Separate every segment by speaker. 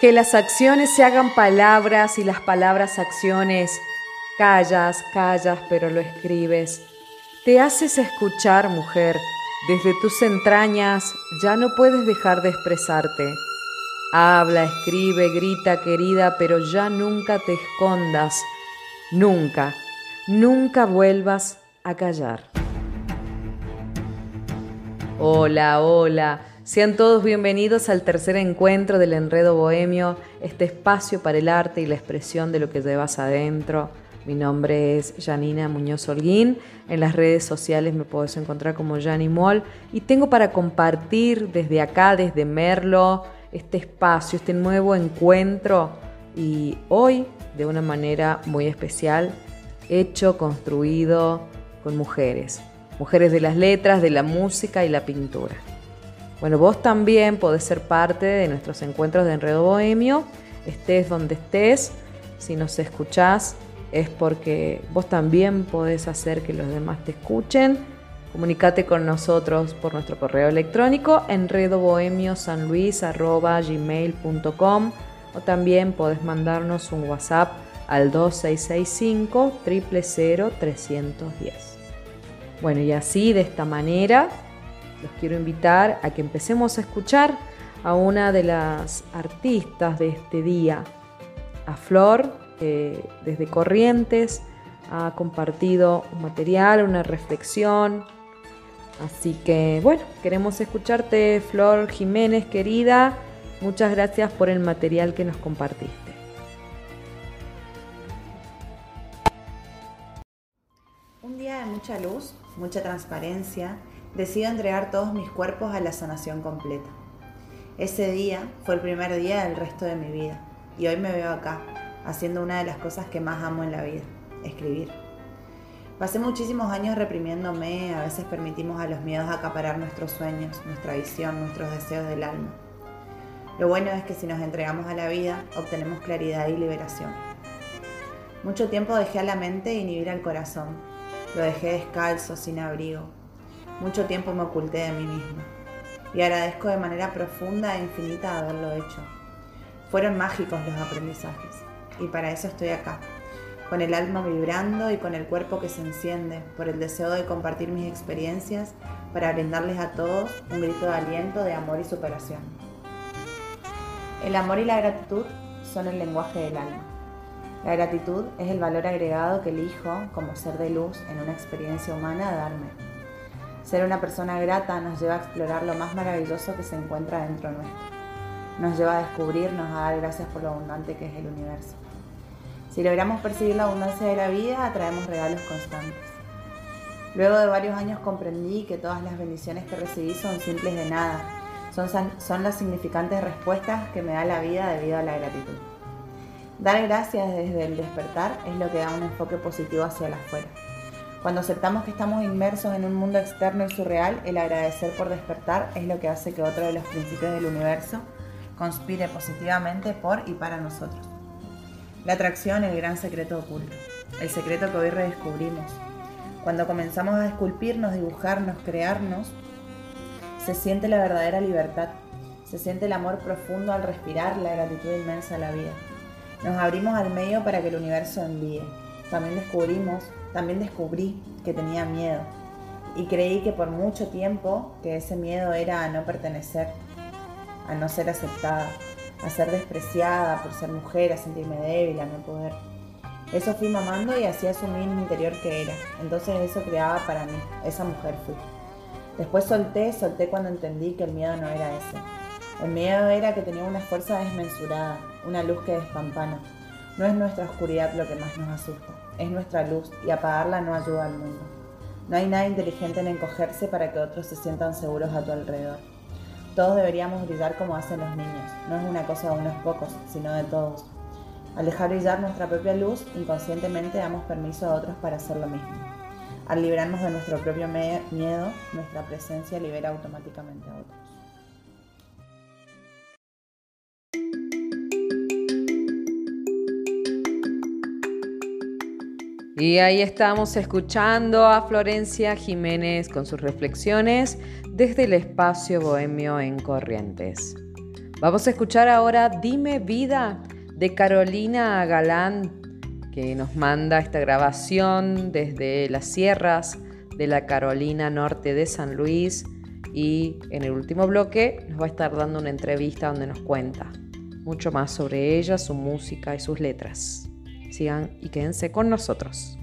Speaker 1: Que las acciones se hagan palabras y las palabras acciones. Callas, callas, pero lo escribes. Te haces escuchar, mujer. Desde tus entrañas ya no puedes dejar de expresarte. Habla, escribe, grita, querida, pero ya nunca te escondas. Nunca, nunca vuelvas a callar. Hola, hola. Sean todos bienvenidos al tercer encuentro del Enredo Bohemio, este espacio para el arte y la expresión de lo que llevas adentro. Mi nombre es Janina Muñoz Holguín. En las redes sociales me puedes encontrar como Jani Moll y tengo para compartir desde acá, desde Merlo, este espacio, este nuevo encuentro y hoy de una manera muy especial, hecho, construido con mujeres, mujeres de las letras, de la música y la pintura. Bueno, vos también podés ser parte de nuestros encuentros de Enredo Bohemio, estés donde estés, si nos escuchás es porque vos también podés hacer que los demás te escuchen. Comunicate con nosotros por nuestro correo electrónico enredobohemiosanluis.gmail.com o también podés mandarnos un WhatsApp al 2665 000 310. Bueno, y así, de esta manera, los quiero invitar a que empecemos a escuchar a una de las artistas de este día, a Flor, que desde Corrientes ha compartido un material, una reflexión. Así que bueno, queremos escucharte, Flor Jiménez, querida. Muchas gracias por el material que nos compartiste.
Speaker 2: Un día de mucha luz, mucha transparencia, decido entregar todos mis cuerpos a la sanación completa. Ese día fue el primer día del resto de mi vida y hoy me veo acá, haciendo una de las cosas que más amo en la vida, escribir. Pasé muchísimos años reprimiéndome, a veces permitimos a los miedos acaparar nuestros sueños, nuestra visión, nuestros deseos del alma. Lo bueno es que si nos entregamos a la vida, obtenemos claridad y liberación. Mucho tiempo dejé a la mente inhibir al corazón. Lo dejé descalzo, sin abrigo, mucho tiempo me oculté de mí misma y agradezco de manera profunda e infinita haberlo hecho. Fueron mágicos los aprendizajes y para eso estoy acá, con el alma vibrando y con el cuerpo que se enciende por el deseo de compartir mis experiencias para brindarles a todos un grito de aliento, de amor y superación. El amor y la gratitud son el lenguaje del alma. La gratitud es el valor agregado que elijo como ser de luz en una experiencia humana darme. Ser una persona grata nos lleva a explorar lo más maravilloso que se encuentra dentro nuestro. Nos lleva a descubrirnos, a dar gracias por lo abundante que es el universo. Si logramos percibir la abundancia de la vida, atraemos regalos constantes. Luego de varios años comprendí que todas las bendiciones que recibí son simples de nada, son, son las significantes respuestas que me da la vida debido a la gratitud. Dar gracias desde el despertar es lo que da un enfoque positivo hacia la afuera. Cuando aceptamos que estamos inmersos en un mundo externo y surreal, el agradecer por despertar es lo que hace que otro de los principios del universo conspire positivamente por y para nosotros. La atracción, el gran secreto oculto, el secreto que hoy redescubrimos. Cuando comenzamos a esculpirnos, dibujarnos, crearnos, se siente la verdadera libertad, se siente el amor profundo al respirar, la gratitud inmensa a la vida. Nos abrimos al medio para que el universo envíe. También descubrimos también descubrí que tenía miedo y creí que por mucho tiempo que ese miedo era a no pertenecer, a no ser aceptada, a ser despreciada por ser mujer, a sentirme débil, a no poder. Eso fui mamando y así asumí mi interior que era. Entonces eso creaba para mí, esa mujer fui. Después solté, solté cuando entendí que el miedo no era ese. El miedo era que tenía una fuerza desmensurada, una luz que despampana. No es nuestra oscuridad lo que más nos asusta es nuestra luz y apagarla no ayuda al mundo. No hay nada inteligente en encogerse para que otros se sientan seguros a tu alrededor. Todos deberíamos brillar como hacen los niños. No es una cosa de unos pocos, sino de todos. Al dejar brillar nuestra propia luz, inconscientemente damos permiso a otros para hacer lo mismo. Al librarnos de nuestro propio miedo, nuestra presencia libera automáticamente a otros.
Speaker 1: Y ahí estamos escuchando a Florencia Jiménez con sus reflexiones desde el espacio bohemio en Corrientes.
Speaker 3: Vamos a escuchar ahora Dime Vida de Carolina Galán, que nos manda esta grabación desde las sierras de la Carolina Norte de San Luis y en el último bloque nos va a estar dando una entrevista donde nos cuenta mucho más sobre ella, su música y sus letras. Sigan y quédense con nosotros.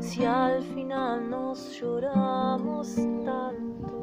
Speaker 3: si al final nos lloramos tanto?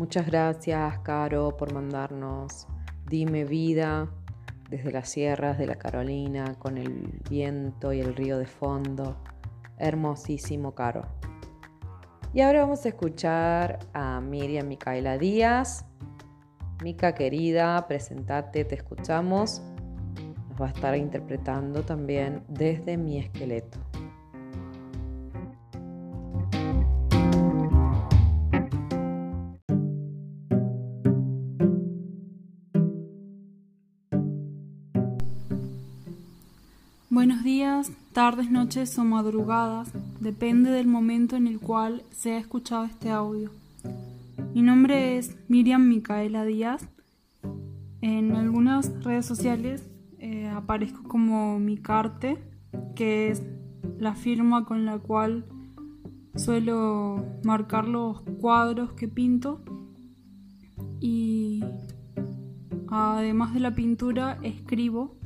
Speaker 1: Muchas gracias, Caro, por mandarnos Dime Vida desde las sierras de la Carolina con el viento y el río de fondo. Hermosísimo, Caro. Y ahora vamos a escuchar a Miriam Micaela Díaz. Mica querida, presentate, te escuchamos. Nos va a estar interpretando también desde mi esqueleto.
Speaker 4: Tardes, noches o madrugadas, depende del momento en el cual se ha escuchado este audio. Mi nombre es Miriam Micaela Díaz. En algunas redes sociales eh, aparezco como Micarte, que es la firma con la cual suelo marcar los cuadros que pinto. Y además de la pintura, escribo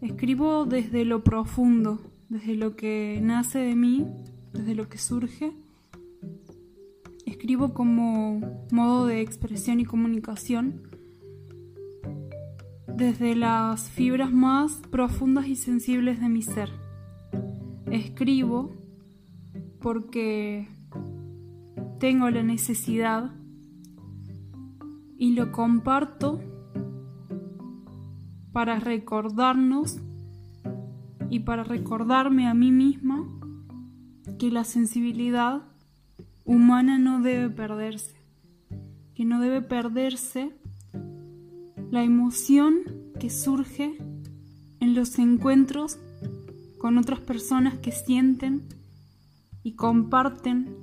Speaker 4: Escribo desde lo profundo, desde lo que nace de mí, desde lo que surge. Escribo como modo de expresión y comunicación, desde las fibras más profundas y sensibles de mi ser. Escribo porque tengo la necesidad y lo comparto para recordarnos y para recordarme a mí misma que la sensibilidad humana no debe perderse, que no debe perderse la emoción que surge en los encuentros con otras personas que sienten y comparten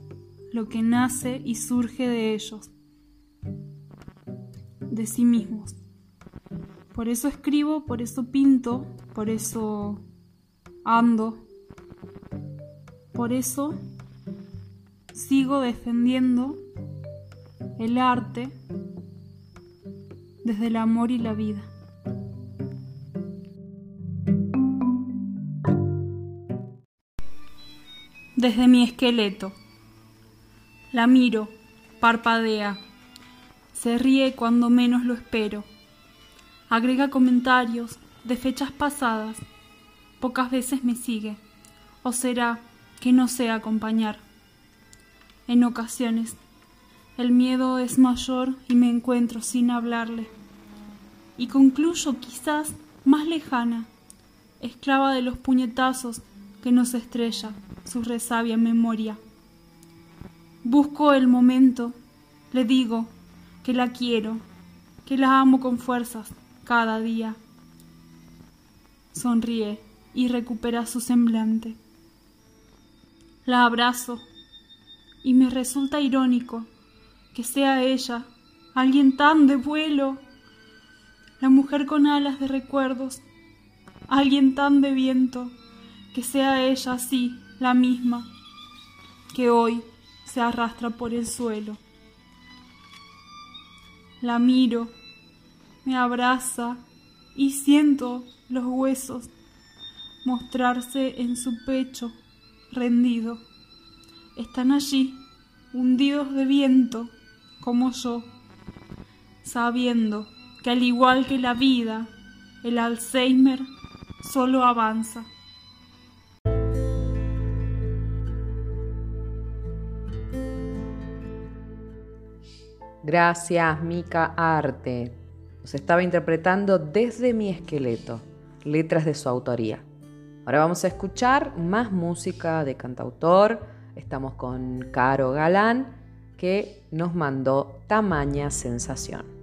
Speaker 4: lo que nace y surge de ellos, de sí mismos. Por eso escribo, por eso pinto, por eso ando, por eso sigo defendiendo el arte desde el amor y la vida. Desde mi esqueleto. La miro, parpadea, se ríe cuando menos lo espero agrega comentarios de fechas pasadas, pocas veces me sigue, o será que no sé acompañar. En ocasiones, el miedo es mayor y me encuentro sin hablarle, y concluyo quizás más lejana, esclava de los puñetazos que nos estrella su resabia memoria. Busco el momento, le digo que la quiero, que la amo con fuerzas, cada día. Sonríe y recupera su semblante. La abrazo y me resulta irónico que sea ella, alguien tan de vuelo, la mujer con alas de recuerdos, alguien tan de viento, que sea ella así, la misma, que hoy se arrastra por el suelo. La miro me abraza y siento los huesos mostrarse en su pecho rendido. Están allí, hundidos de viento, como yo, sabiendo que al igual que la vida, el Alzheimer solo avanza.
Speaker 1: Gracias, Mica Arte. Nos estaba interpretando desde mi esqueleto, letras de su autoría. Ahora vamos a escuchar más música de cantautor. Estamos con Caro Galán, que nos mandó Tamaña Sensación.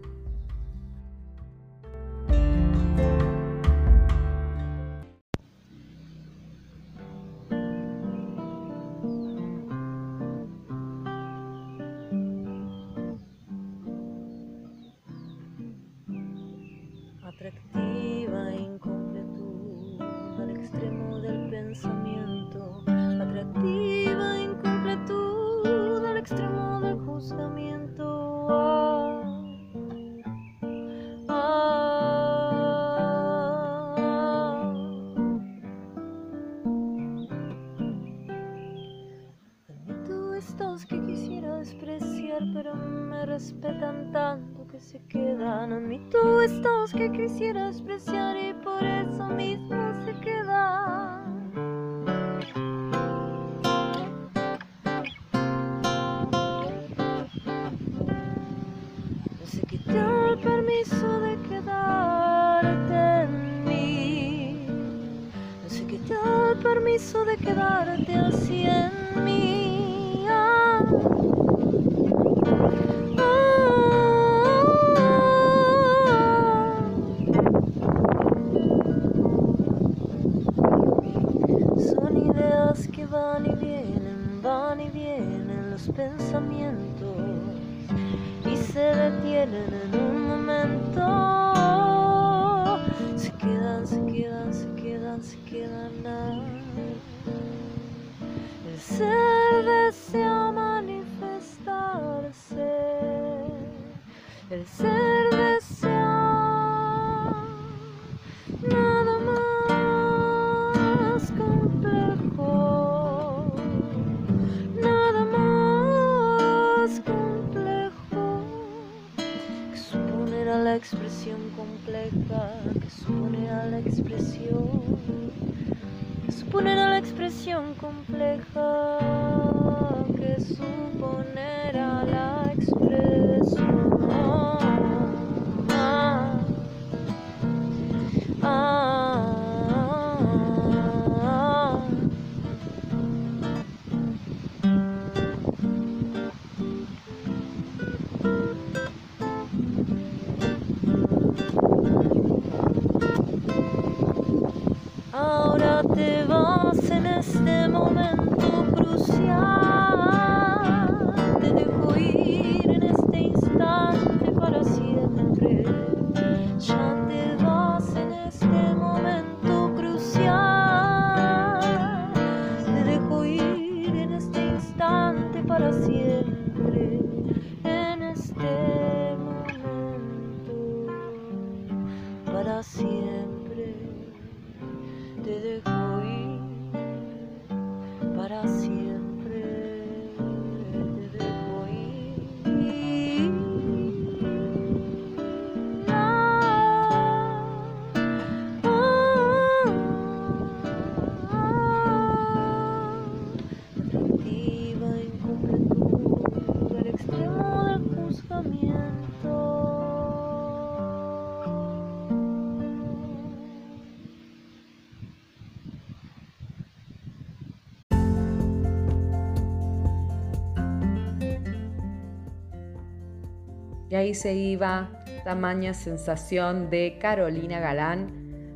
Speaker 1: Ahí se iba tamaña sensación de Carolina Galán.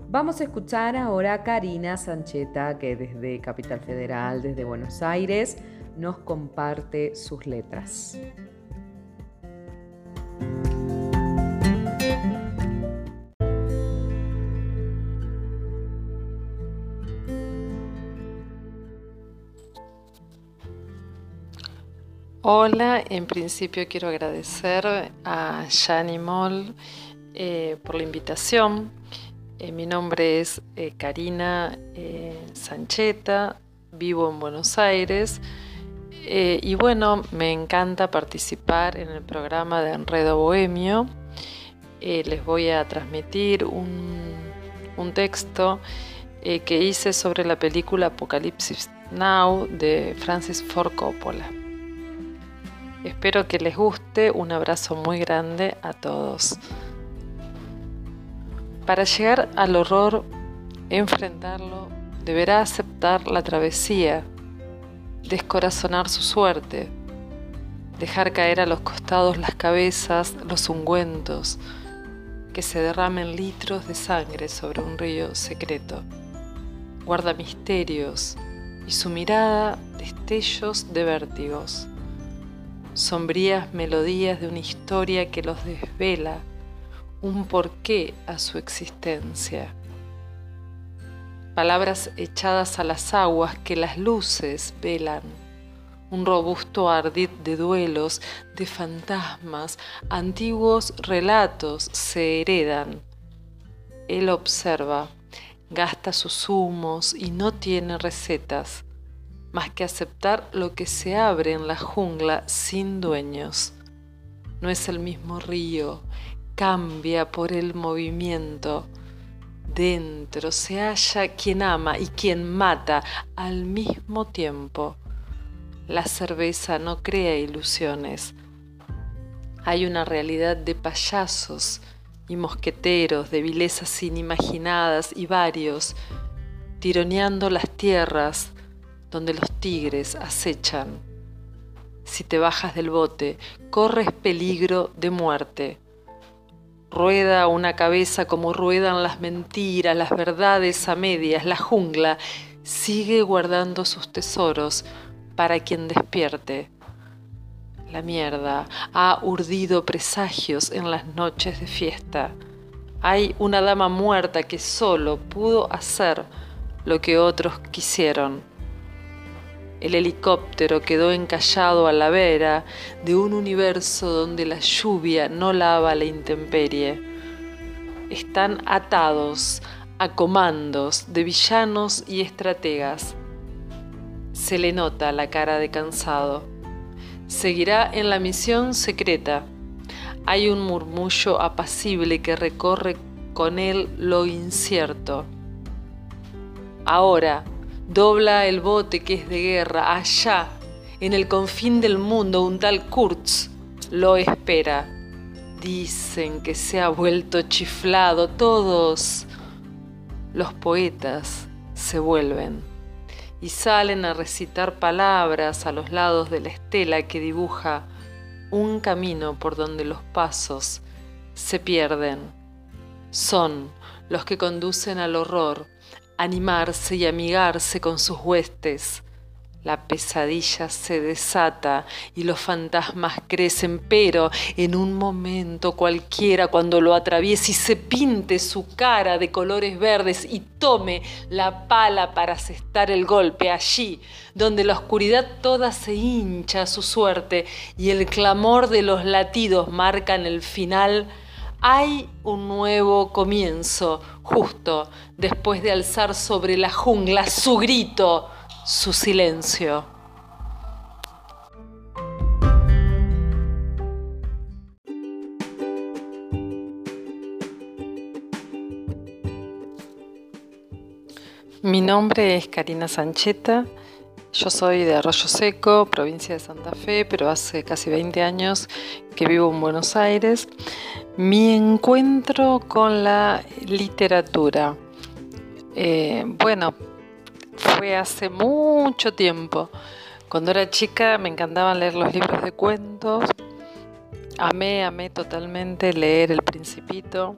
Speaker 1: Vamos a escuchar ahora a Karina Sancheta, que desde Capital Federal, desde Buenos Aires, nos comparte sus letras.
Speaker 5: Hola, en principio quiero agradecer a Yani Moll eh, por la invitación. Eh, mi nombre es eh, Karina Sancheta, vivo en Buenos Aires y bueno, me encanta participar en el programa de Enredo Bohemio. Les voy a transmitir un, un texto que hice sobre la película Apocalipsis Now de Francis Ford Coppola. Espero que les guste. Un abrazo muy grande a todos. Para llegar al horror, enfrentarlo, deberá aceptar la travesía, descorazonar su suerte, dejar caer a los costados las cabezas, los ungüentos, que se derramen litros de sangre sobre un río secreto. Guarda misterios y su mirada destellos de vértigos sombrías melodías de una historia que los desvela, un porqué a su existencia. Palabras echadas a las aguas que las luces velan, un robusto ardid de duelos, de fantasmas, antiguos relatos se heredan. Él observa, gasta sus humos y no tiene recetas más que aceptar lo que se abre en la jungla sin dueños. No es el mismo río, cambia por el movimiento. Dentro se halla quien ama y quien mata al mismo tiempo. La cerveza no crea ilusiones. Hay una realidad de payasos y mosqueteros, de vilezas inimaginadas y varios, tironeando las tierras donde los tigres acechan. Si te bajas del bote, corres peligro de muerte. Rueda una cabeza como ruedan las mentiras, las verdades a medias, la jungla sigue guardando sus tesoros para quien despierte. La mierda ha urdido presagios en las noches de fiesta. Hay una dama muerta que solo pudo hacer lo que otros quisieron. El helicóptero quedó encallado a la vera de un universo donde la lluvia no lava la intemperie. Están atados a comandos de villanos y estrategas. Se le nota la cara de cansado. Seguirá en la misión secreta. Hay un murmullo apacible que recorre con él lo incierto. Ahora, Dobla el bote que es de guerra. Allá, en el confín del mundo, un tal Kurtz lo espera. Dicen que se ha vuelto chiflado. Todos los poetas se vuelven y salen a recitar palabras a los lados de la estela que dibuja un camino por donde los pasos se pierden. Son los que conducen al horror animarse y amigarse con sus huestes. La pesadilla se desata y los fantasmas crecen, pero en un momento cualquiera cuando lo atraviese y se pinte su cara de colores verdes y tome la pala para asestar el golpe allí, donde la oscuridad toda se hincha a su suerte y el clamor de los latidos marcan el final, hay un nuevo comienzo, justo después de alzar sobre la jungla su grito, su silencio. Mi nombre es Karina Sancheta, yo soy de Arroyo Seco, provincia de Santa Fe, pero hace casi 20 años que vivo en Buenos Aires. Mi encuentro con la literatura. Eh, bueno, fue hace mucho tiempo. Cuando era chica me encantaban leer los libros de cuentos. Amé, amé totalmente leer El Principito,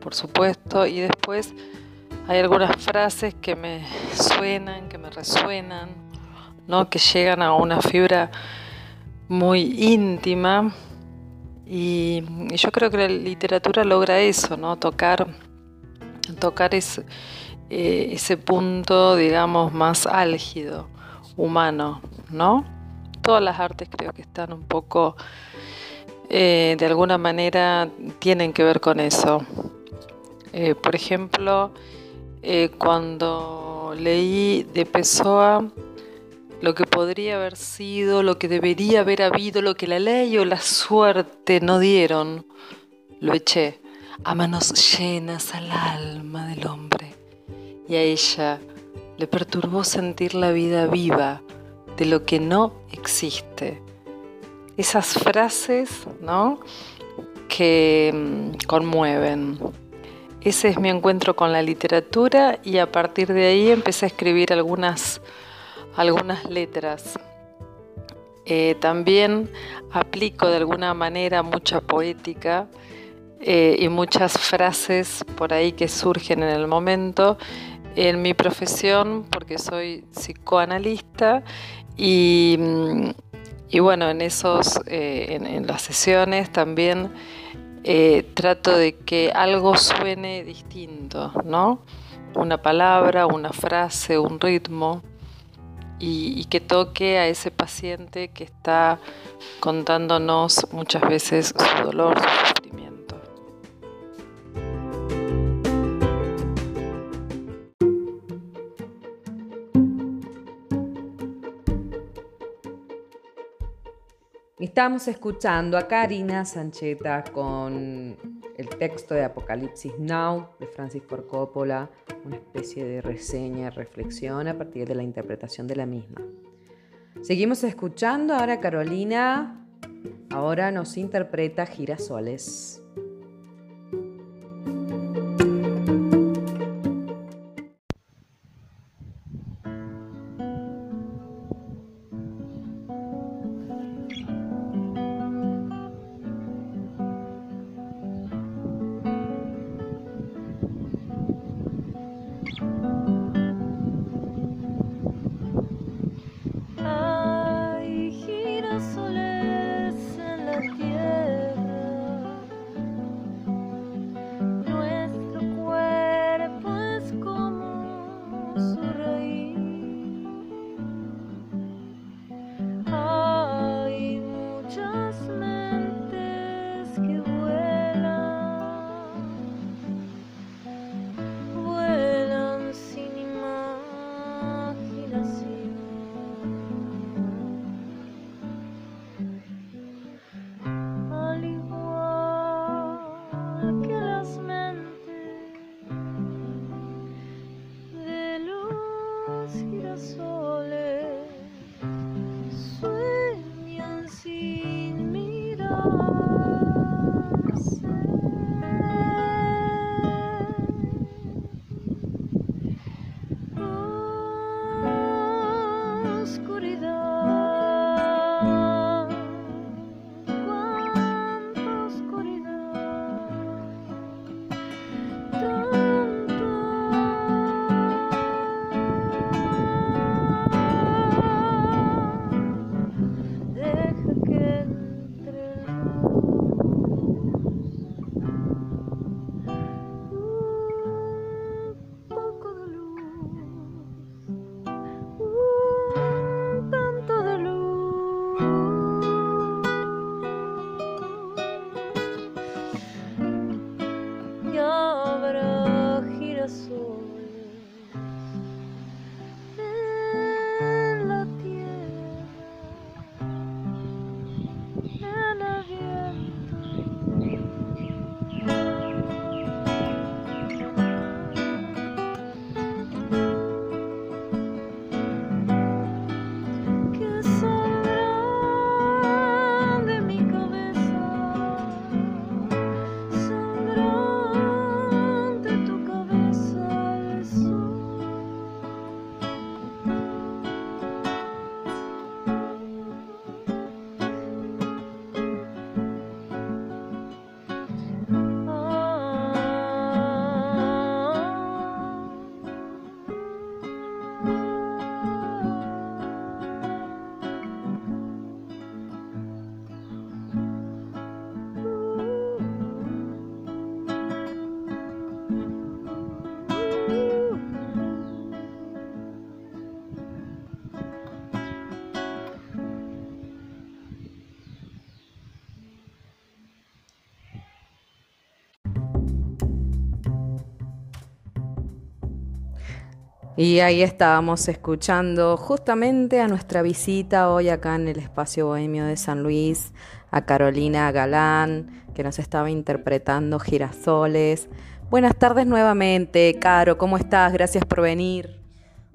Speaker 5: por supuesto, y después hay algunas frases que me suenan, que me resuenan, ¿no? que llegan a una fibra muy íntima y, yo creo que la literatura logra eso, ¿no? Tocar, tocar eh, ese punto, digamos, más álgido, humano, ¿no? Todas las artes creo que están un poco, eh, de alguna manera, tienen que ver con eso. Eh, por ejemplo, cuando leí de Pessoa, lo que podría haber sido, lo que debería haber habido, lo que la ley o la suerte no dieron, lo eché a manos llenas al alma del hombre. Y a ella le perturbó sentir la vida viva de lo que no existe. Esas frases, ¿no? Que mm, conmueven. Ese es mi encuentro con la literatura y a partir de ahí empecé a escribir algunas algunas letras. Eh, también aplico de alguna manera mucha poética eh, y muchas frases por ahí que surgen en el momento en mi profesión porque soy psicoanalista y, bueno, en esos, eh, en, las sesiones también trato de que algo suene distinto, ¿no? Una palabra, una frase, un ritmo y, que toque a ese paciente que está contándonos muchas veces su dolor, su sufrimiento.
Speaker 3: Estamos escuchando a Karina Sancheta con el texto de Apocalipsis Now de Francis Ford Coppola, una especie de reseña reflexión a partir de la interpretación de la misma. Seguimos escuchando ahora Carolina, ahora nos interpreta Girasoles. Y ahí estábamos escuchando justamente a nuestra visita hoy acá en el espacio bohemio de San Luis, a Carolina Galán, que nos estaba interpretando Girasoles. Buenas tardes nuevamente, Caro, ¿cómo estás? Gracias por venir.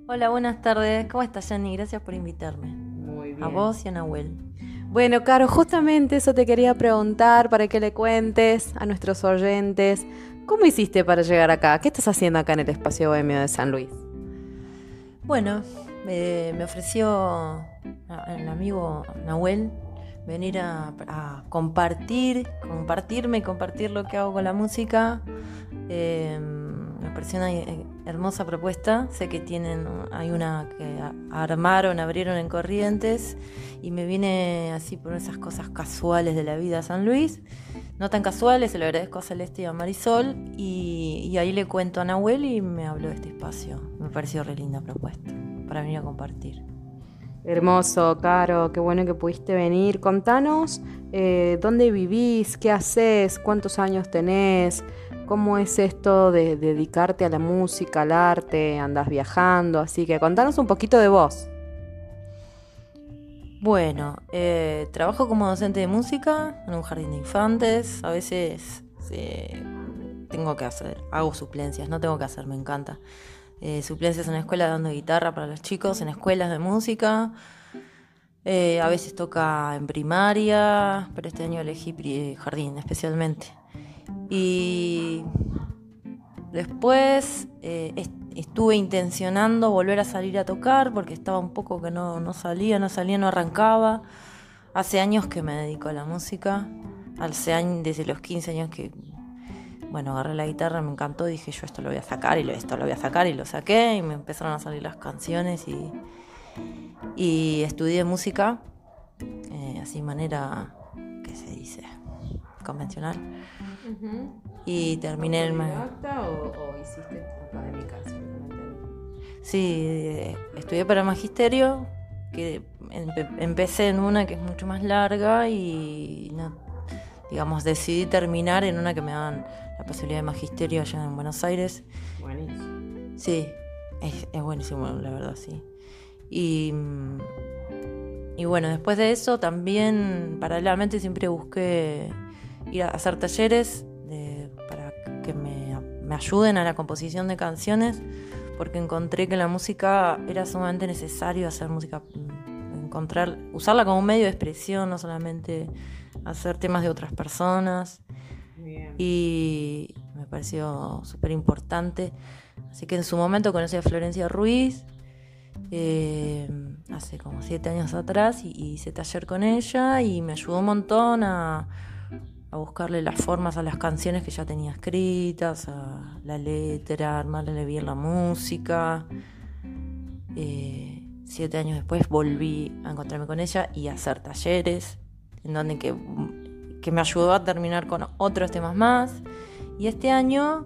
Speaker 6: Hola, buenas tardes. ¿Cómo estás, Yanni? Gracias por invitarme.
Speaker 3: Muy bien.
Speaker 6: A vos y a Nahuel.
Speaker 3: Bueno, Caro, justamente eso te quería preguntar para que le cuentes a nuestros oyentes. ¿Cómo hiciste para llegar acá? ¿Qué estás haciendo acá en el espacio bohemio de San Luis?
Speaker 6: Bueno, me ofreció el amigo Nahuel venir a, compartir, compartirme compartir lo que hago con la música. Em, me pareció una hermosa propuesta. Sé que tienen, hay una que armaron, abrieron en Corrientes y me vine así por esas cosas casuales de la vida a San Luis no tan casuales, se lo agradezco a Celeste y a Marisol, y, ahí le cuento a Nahuel y me habló de este espacio. Me pareció re linda propuesta para venir a compartir.
Speaker 3: Hermoso, Caro, qué bueno que pudiste venir. Contanos eh, dónde vivís, qué haces, cuántos años tenés, cómo es esto de dedicarte a la música, al arte, andás viajando, así que contanos un poquito de vos.
Speaker 6: Bueno, eh, trabajo como docente de música en un jardín de infantes. A veces eh, tengo que hacer, hago suplencias, no tengo que hacer, me encanta. Eh, suplencias en la escuela dando guitarra para los chicos, en escuelas de música. Eh, a veces toca en primaria, pero este año elegí jardín especialmente. Y después eh, est- estuve intencionando volver a salir a tocar porque estaba un poco que no, no salía, no salía, no arrancaba. Hace años que me dedico a la música, hace años, desde los 15 años que, bueno, agarré la guitarra, me encantó, dije yo esto lo voy a sacar y esto lo voy a sacar y lo saqué y me empezaron a salir las canciones y, y estudié música, eh, así manera, ¿qué se dice? Convencional. Y terminé el... ma-
Speaker 1: o, o hiciste académica?
Speaker 6: Sí, eh, estudié para magisterio, que empe- empecé en una que es mucho más larga y no, digamos decidí terminar en una que me daban la posibilidad de magisterio allá en Buenos Aires.
Speaker 1: Buenísimo.
Speaker 6: Sí, es, es buenísimo, la verdad, sí. Y, mm, y bueno, después de eso también paralelamente siempre busqué ir a hacer talleres de- para que me, me ayuden a la composición de canciones, porque encontré que la música era sumamente necesario hacer música, mm, encontrar, usarla como un medio de expresión, no solamente hacer temas de otras personas y me pareció súper importante. Así que en su momento conocí a Florencia Ruiz, eh, hace como siete años atrás, y, y hice taller con ella y me ayudó un montón a, a buscarle las formas a las canciones que ya tenía escritas, a la letra, armarle bien la música. Eh, siete años después volví a encontrarme con ella y a hacer talleres, en donde que, que me ayudó a terminar con otros temas más. Y este año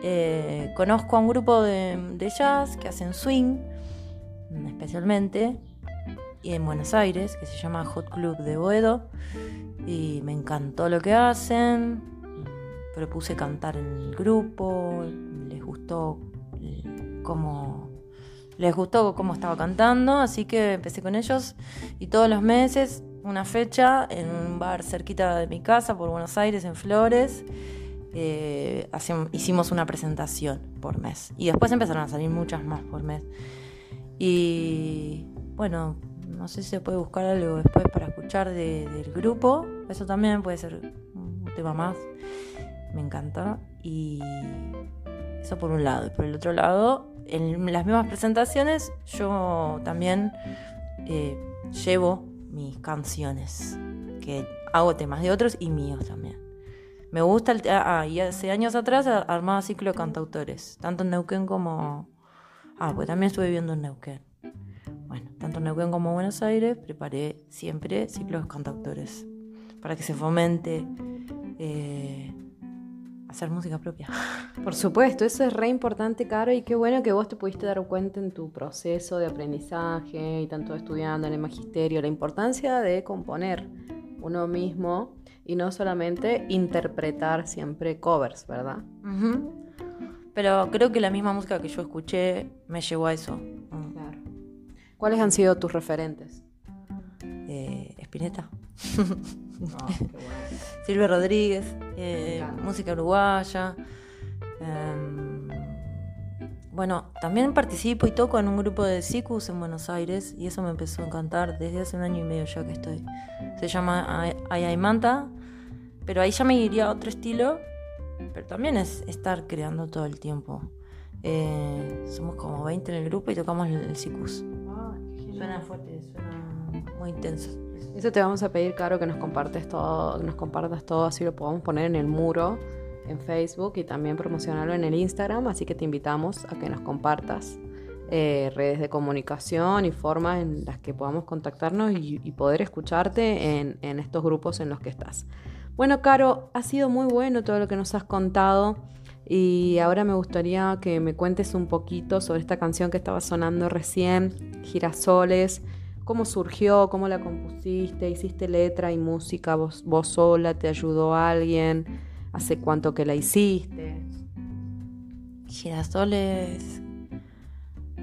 Speaker 6: eh, conozco a un grupo de, de jazz que hacen swing, especialmente, y en Buenos Aires, que se llama Hot Club de Boedo. Y me encantó lo que hacen. Propuse cantar en el grupo. Les gustó cómo. Les gustó cómo estaba cantando, así que empecé con ellos y todos los meses una fecha en un bar cerquita de mi casa por Buenos Aires en Flores eh, hicimos una presentación por mes. Y después empezaron a salir muchas más por mes. Y bueno, no sé si se puede buscar algo después para escuchar de- del grupo. Eso también puede ser un tema más. Me encanta. Y eso por un lado. Y por el otro lado, en las mismas presentaciones yo también eh, llevo mis canciones. Que hago temas de otros y míos también. Me gusta el. te- Ah, y hace años atrás armaba ciclo de cantautores, tanto en Neuquén como. Ah, pues también estuve viviendo en Neuquén. Bueno, tanto en Neuquén como en Buenos Aires preparé siempre ciclos de cantautores para que se fomente eh, hacer música propia.
Speaker 1: Por supuesto, eso es re importante, Caro, y qué bueno que vos te pudiste dar cuenta en tu proceso de aprendizaje y tanto estudiando en el magisterio, la importancia de componer uno mismo y no solamente interpretar siempre covers, ¿verdad?
Speaker 6: Ujú. Pero creo que la misma música que yo escuché me llevó a eso. Mm.
Speaker 1: Claro. ¿Cuáles han sido tus referentes?
Speaker 6: Eh, Spinetta. Silvio Rodríguez, eh, música uruguaya. Em, bueno, también participo y toco en un grupo de Sicus en Buenos Aires y eso me empezó a encantar desde hace un año y medio ya que estoy. Se llama Ay- Ayaimanta, pero ahí ya me iría a otro estilo, pero también es estar creando todo el tiempo. Eh, somos como 20 en el grupo y tocamos el, el Sicus. Suena fuerte, suena muy intenso.
Speaker 1: Eso te vamos a pedir, Caro, que nos compartes todo, nos compartas todo, así lo podemos poner en el muro en Facebook y también promocionarlo en el Instagram, así que te invitamos a que nos compartas eh, redes de comunicación y formas en las que podamos contactarnos y, poder escucharte en estos grupos en los que estás. Bueno, Caro, ha sido muy bueno todo lo que nos has contado y ahora me gustaría que me cuentes un poquito sobre esta canción que estaba sonando recién, Girasoles. ¿Cómo surgió? ¿Cómo la compusiste? ¿Hiciste letra y música vos, vos sola? ¿Te ayudó alguien? ¿Hace cuánto que la hiciste?
Speaker 6: Girasoles.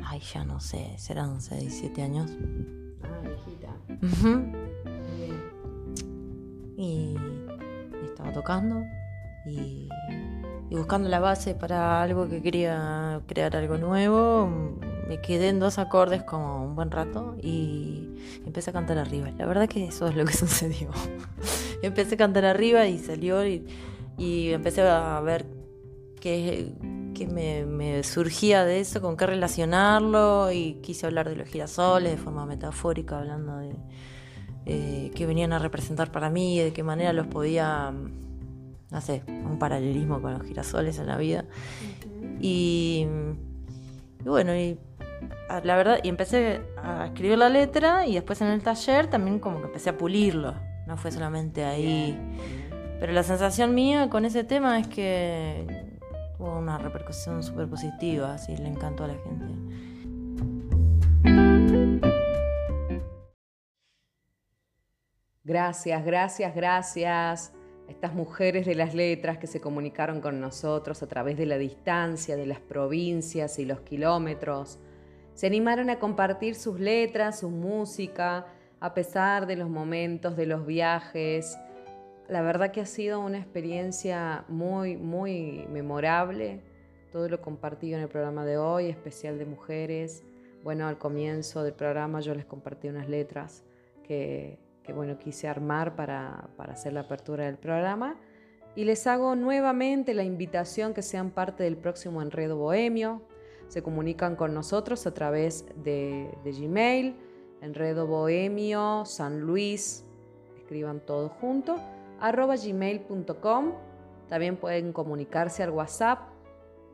Speaker 6: Ay, ya no sé, serán 6, 7 años.
Speaker 1: Ah. Muy bien.
Speaker 6: y estaba tocando y, y buscando la base para algo que quería crear algo nuevo. Me quedé en dos acordes como un buen rato y empecé a cantar arriba. La verdad que eso es lo que sucedió. empecé a cantar arriba y salió y, empecé a ver qué, qué me, me surgía de eso, con qué relacionarlo y quise hablar de los girasoles de forma metafórica, hablando de eh, qué venían a representar para mí y de qué manera los podía, no sé, un paralelismo con los girasoles en la vida. Y, y bueno, y a- la verdad, y empecé a escribir la letra y después en el taller también como que empecé a pulirlo, no fue solamente ahí. Pero la sensación mía con ese tema es que tuvo una repercusión súper positiva, así le encantó a la gente.
Speaker 1: Gracias, gracias, gracias estas mujeres de las letras que se comunicaron con nosotros a través de la distancia, de las provincias y los kilómetros. Se animaron a compartir sus letras, su música, a pesar de los momentos, de los viajes. La verdad que ha sido una experiencia muy, muy memorable. Todo lo compartido en el programa de hoy, especial de mujeres. Bueno, al comienzo del programa yo les compartí unas letras que, que, bueno, quise armar para, para hacer la apertura del programa. Y les hago nuevamente la invitación que sean parte del próximo Enredo Bohemio. Se comunican con nosotros a través de, de Gmail, Enredo Bohemio, San Luis, escriban todo junto, arroba gmail.com. También pueden comunicarse al WhatsApp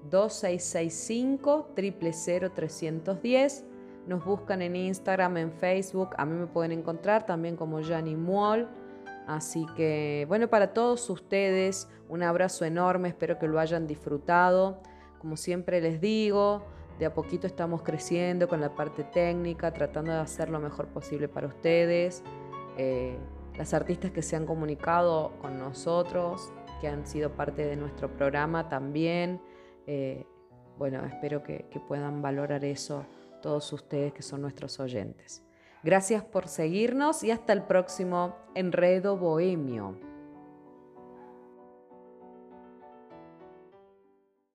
Speaker 1: 2665 310 nos buscan en Instagram, en Facebook, a mí me pueden encontrar también como Jani Muol. Así que, bueno, para todos ustedes, un abrazo enorme, espero que lo hayan disfrutado. Como siempre les digo, de a poquito estamos creciendo con la parte técnica, tratando de hacer lo mejor posible para ustedes. Eh, las artistas que se han comunicado con nosotros, que han sido parte de nuestro programa también. Eh, bueno, espero que puedan valorar eso todos ustedes que son nuestros oyentes. Gracias por seguirnos y hasta el próximo Enredo Bohemio.